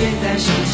现在是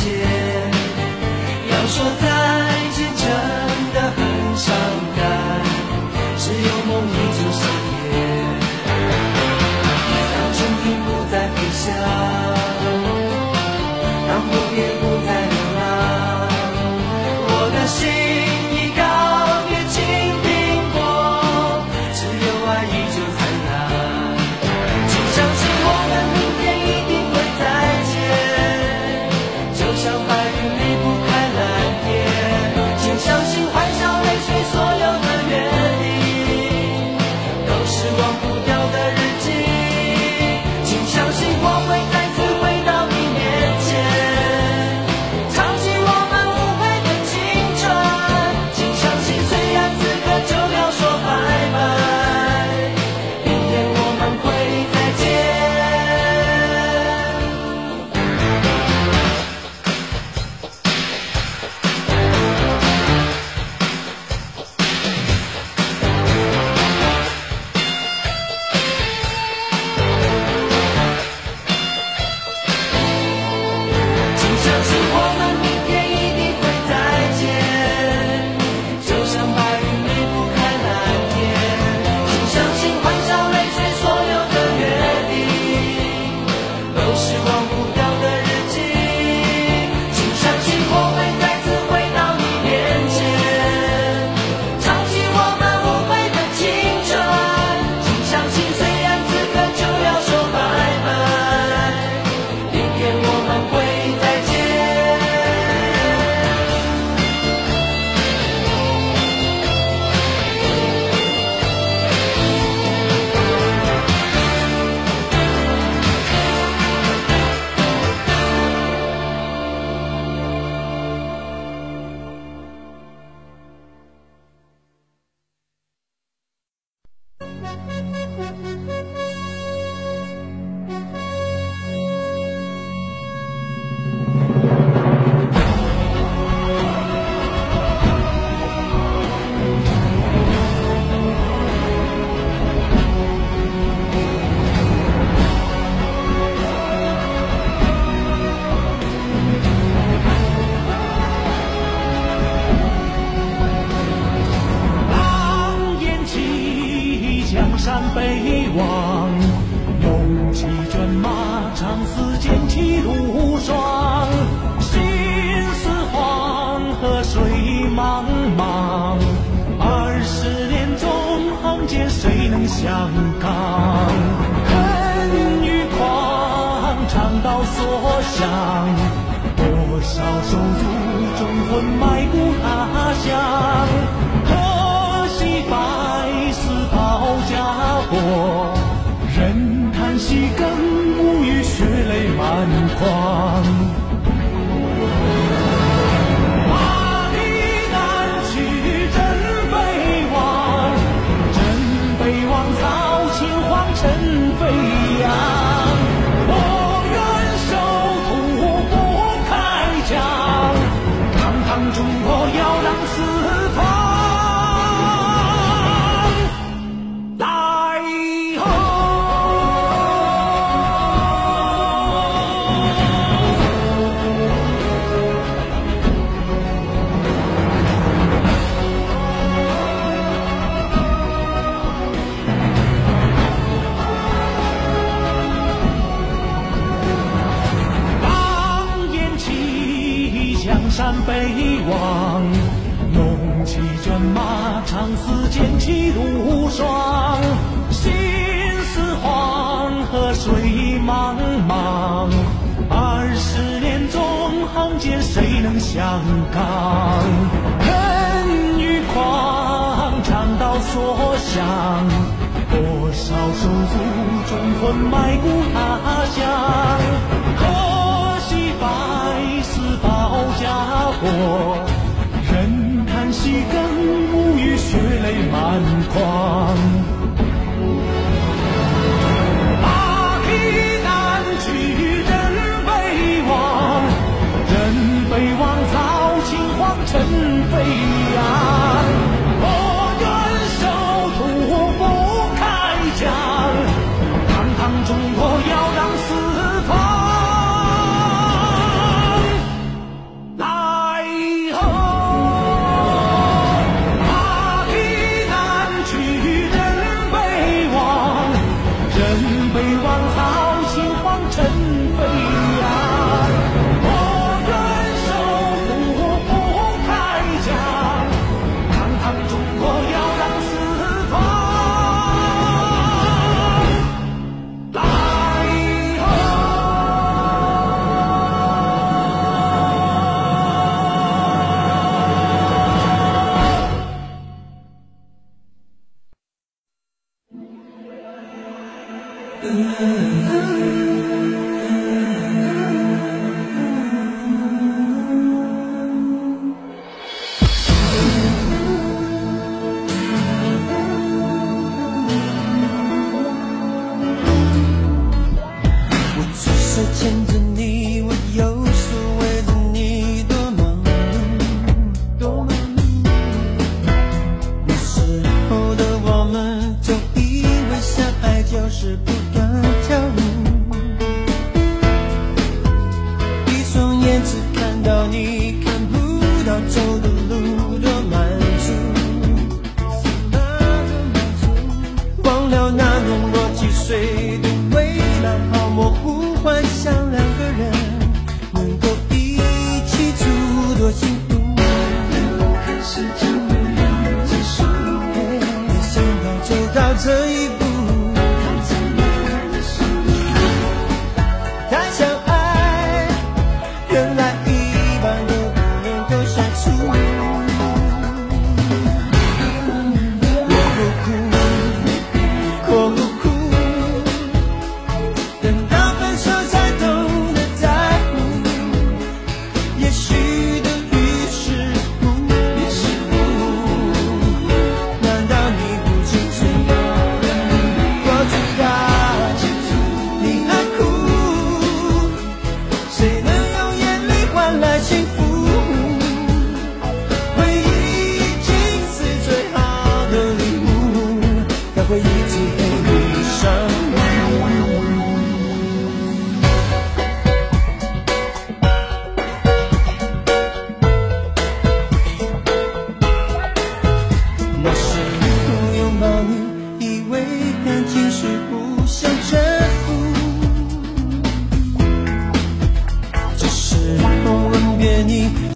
肠道所向多少手足忠魂埋骨他乡。何惜百死报家国忍叹惜更无语血泪满眶。长似剑，气如霜。心似黄河水茫茫，二十年纵横间，谁能相抗？恨与狂，长刀所向，多少手足忠魂埋骨他乡。可惜白死报家国，人叹息更。血泪满眶